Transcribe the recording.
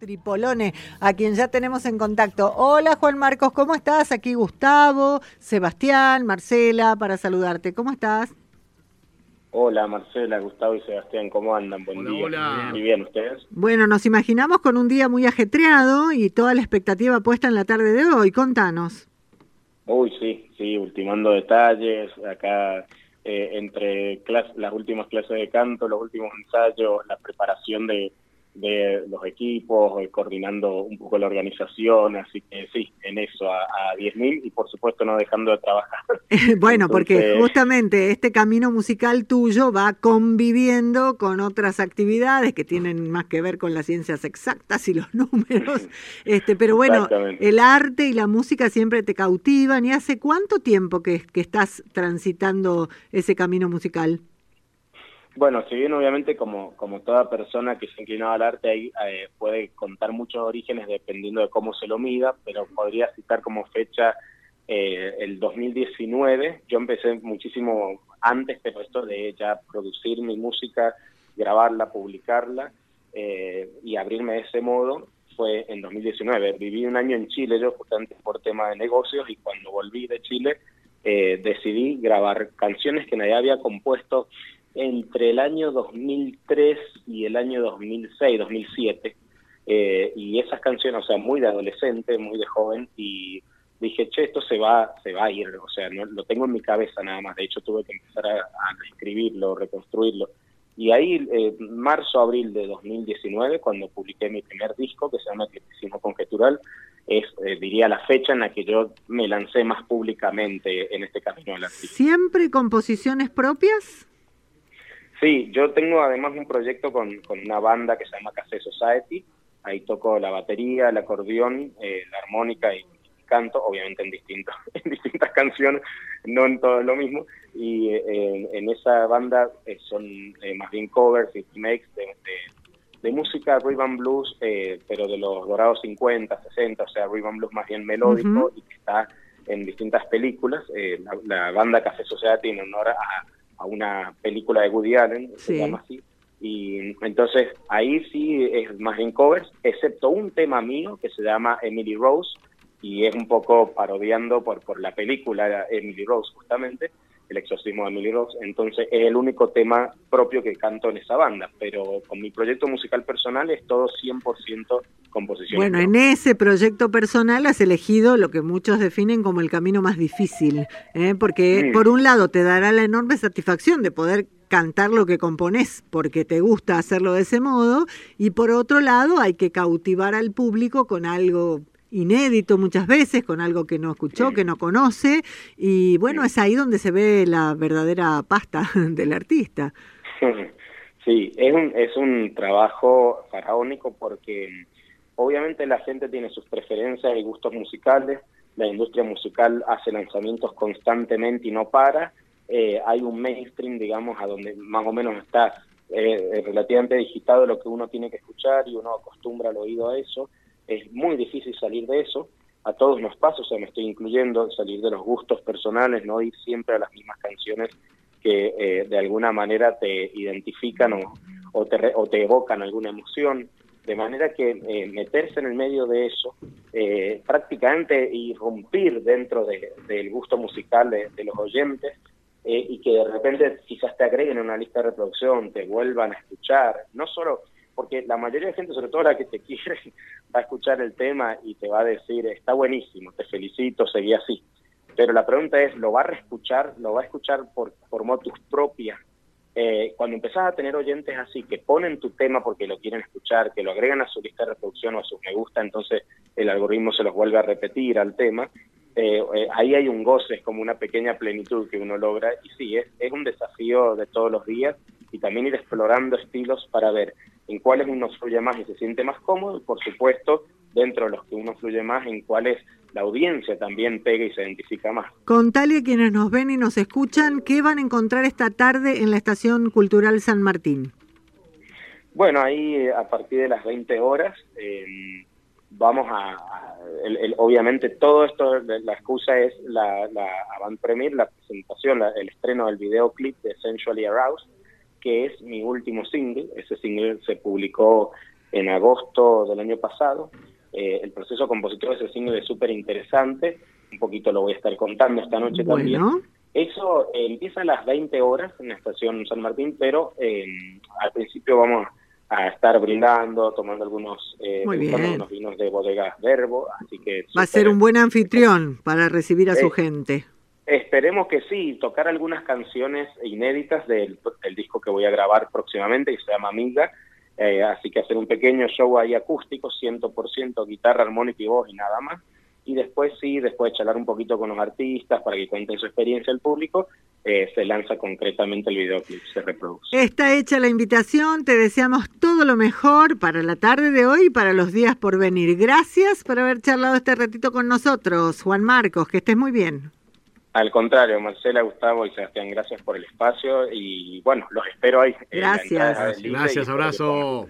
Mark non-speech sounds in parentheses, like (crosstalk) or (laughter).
Tripolone, a quien ya tenemos en contacto. Hola Juan Marcos, ¿cómo estás? Aquí Gustavo, Sebastián, Marcela, para saludarte. ¿Cómo estás? Hola Marcela, Gustavo y Sebastián, ¿cómo andan? Buen Hola, día. hola. Muy bien, ¿ustedes? Bueno, nos imaginamos con un día muy ajetreado y toda la expectativa puesta en la tarde de hoy. Contanos. Uy, sí, sí, ultimando detalles, acá eh, entre clas- las últimas clases de canto, los últimos ensayos, la preparación de, de los equipos, eh, coordinando un poco la organización, así que sí, en eso a, a 10.000 y por supuesto no dejando de trabajar. (laughs) bueno, porque justamente este camino musical tuyo va conviviendo con otras actividades que tienen más que ver con las ciencias exactas y los (laughs) números. (laughs) Este, pero bueno, el arte y la música siempre te cautivan. ¿Y hace cuánto tiempo que, que estás transitando ese camino musical? Bueno, si bien obviamente como, como toda persona que se inclinaba al arte ahí eh, puede contar muchos orígenes dependiendo de cómo se lo mida, pero podría citar como fecha eh, el 2019. Yo empecé muchísimo antes, pero esto de ya producir mi música, grabarla, publicarla eh, y abrirme de ese modo fue en 2019. Viví un año en Chile yo justamente por tema de negocios y cuando volví de Chile eh, decidí grabar canciones que nadie había compuesto entre el año 2003 y el año 2006, 2007. Eh, y esas canciones, o sea, muy de adolescente, muy de joven, y dije, che, esto se va, se va a ir, o sea, no, lo tengo en mi cabeza nada más, de hecho tuve que empezar a, a escribirlo, reconstruirlo. Y ahí, eh, marzo, abril de 2019, cuando publiqué mi primer disco, que se llama Eclecticismo Conjetural, es, eh, diría, la fecha en la que yo me lancé más públicamente en este camino del artista. ¿Siempre composiciones propias? Sí, yo tengo además un proyecto con, con una banda que se llama Café Society. Ahí toco la batería, el acordeón, eh, la armónica y, y canto, obviamente en, distintos, (laughs) en distintas canciones, no en todo lo mismo. Y eh, en, esa banda eh, son eh, más bien covers y remakes de, de, de música rhythm blues, eh, pero de los dorados 50, 60, o sea, rhythm blues más bien melódico y que está en distintas películas. Eh, la, la banda Café Society en honor a, a una película de Woody Allen, se llama así. Y entonces ahí sí es más en covers, excepto un tema mío que se llama Emily Rose y es un poco parodiando por, por la película Emily Rose justamente, el exorcismo de Emily Rose. Entonces es el único tema propio que canto en esa banda, pero con mi proyecto musical personal es todo 100% composición. Bueno, en ese proyecto personal has elegido lo que muchos definen como el camino más difícil, ¿eh? porque Mm. por un lado te dará la enorme satisfacción de poder cantar lo que compones porque te gusta hacerlo de ese modo y por otro lado hay que cautivar al público con algo inédito muchas veces, con algo que no escuchó, que no conoce y bueno, es ahí donde se ve la verdadera pasta (laughs) del artista. (laughs) Sí, es un, es un trabajo faraónico porque obviamente la gente tiene sus preferencias y gustos musicales, la industria musical hace lanzamientos constantemente y no para, eh, hay un mainstream, digamos, a donde más o menos está eh, relativamente digitado lo que uno tiene que escuchar y uno acostumbra el oído a eso, es muy difícil salir de eso, a todos nos pasa, o sea, me estoy incluyendo, salir de los gustos personales, no ir siempre a las mismas canciones que eh, de alguna manera te identifican o, o, te, o te evocan alguna emoción, de manera que eh, meterse en el medio de eso, eh, prácticamente irrumpir dentro de- del gusto musical de, de los oyentes eh, y que de repente quizás te agreguen a una lista de reproducción, te vuelvan a escuchar, no solo porque la mayoría de gente, sobre todo la que te (laughs) quiere, va a escuchar el tema y te va a decir, está buenísimo, te felicito, seguí así. Pero la pregunta es, ¿lo va a reescuchar? ¿Lo va a escuchar por, por motus propia? Eh, cuando empezás a tener oyentes así, que ponen tu tema porque lo quieren escuchar, que lo agregan a su lista de reproducción o a sus me gusta, entonces el algoritmo se los vuelve a repetir al tema, eh, eh, ahí hay un goce, es como una pequeña plenitud que uno logra, y sí, es, es un desafío de todos los días, y también ir explorando estilos para ver en cuáles uno fluye más y se siente más cómodo, y por supuesto, dentro de los que uno fluye más, en cuáles la audiencia también pega y se identifica más. Contale a quienes nos ven y nos escuchan, ¿qué van a encontrar esta tarde en la Estación Cultural San Martín? Bueno, ahí eh, a partir de las 20 horas eh, vamos a, obviamente todo esto, la excusa es la, la avant premier, la presentación, el estreno del videoclip de Essentially Aroused, que es mi último single. Ese single se publicó en agosto del año pasado. Eh, el proceso compositor de ese single es súper interesante. Un poquito lo voy a estar contando esta noche también. Eso eh, empieza a las 20 horas en la estación San Martín, pero eh, al principio vamos a estar brindando, tomando algunos, vinos de bodegas Verbo, así que... Va a ser un buen anfitrión para recibir a su gente. Esperemos que sí, tocar algunas canciones inéditas del, disco que voy a grabar próximamente, que se llama Amiga, eh, así que hacer un pequeño show ahí acústico, 100% guitarra, armónica y voz y nada más. Y después sí, después de charlar un poquito con los artistas para que cuenten su experiencia al público, eh, se lanza concretamente el videoclip, se reproduce. Está hecha la invitación, te deseamos todo lo mejor para la tarde de hoy y para los días por venir. Gracias por haber charlado este ratito con nosotros, Juan Marcos, que estés muy bien. Al contrario, Marcela, Gustavo y Sebastián, gracias por el espacio y bueno, los espero ahí. Gracias. Gracias, abrazo.